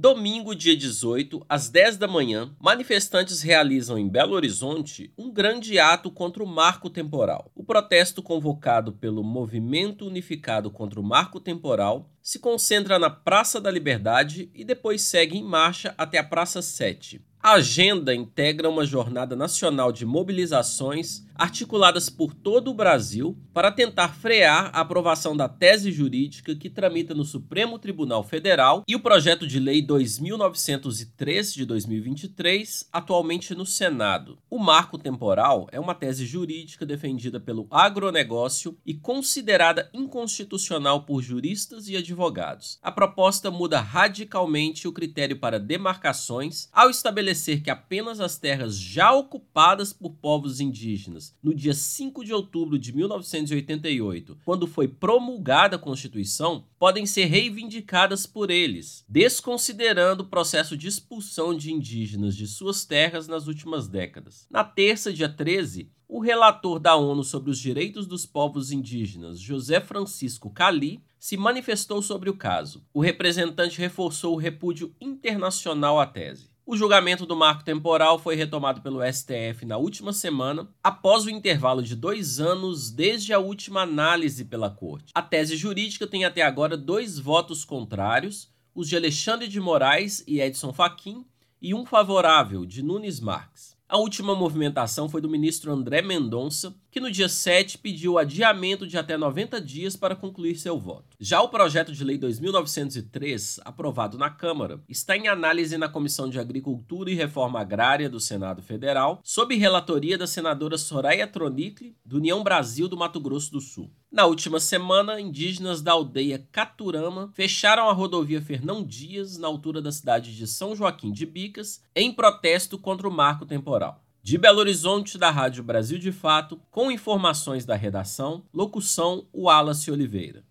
Domingo, dia 18, às 10 da manhã, manifestantes realizam em Belo Horizonte um grande ato contra o marco temporal. O protesto convocado pelo Movimento Unificado contra o Marco Temporal se concentra na Praça da Liberdade e depois segue em marcha até a Praça 7. A agenda integra uma jornada nacional de mobilizações articuladas por todo o Brasil para tentar frear a aprovação da tese jurídica que tramita no Supremo Tribunal Federal e o projeto de lei 2903 de 2023, atualmente no Senado. O marco temporal é uma tese jurídica defendida pelo agronegócio e considerada inconstitucional por juristas e advogados. A proposta muda radicalmente o critério para demarcações ao estabelecer que apenas as terras já ocupadas por povos indígenas no dia 5 de outubro de 1988, quando foi promulgada a Constituição, podem ser reivindicadas por eles, desconsiderando o processo de expulsão de indígenas de suas terras nas últimas décadas. Na terça, dia 13, o relator da ONU sobre os direitos dos povos indígenas, José Francisco Cali, se manifestou sobre o caso. O representante reforçou o repúdio internacional à tese. O julgamento do marco temporal foi retomado pelo STF na última semana, após o intervalo de dois anos desde a última análise pela Corte. A tese jurídica tem até agora dois votos contrários, os de Alexandre de Moraes e Edson Fachin, e um favorável, de Nunes Marques. A última movimentação foi do ministro André Mendonça, que no dia 7 pediu adiamento de até 90 dias para concluir seu voto. Já o projeto de lei 2903, aprovado na Câmara, está em análise na Comissão de Agricultura e Reforma Agrária do Senado Federal, sob relatoria da senadora Soraya Tronicle, do União Brasil do Mato Grosso do Sul. Na última semana, indígenas da aldeia Caturama fecharam a rodovia Fernão Dias, na altura da cidade de São Joaquim de Bicas, em protesto contra o marco temporal. De Belo Horizonte, da Rádio Brasil de Fato, com informações da redação, locução Wallace Oliveira.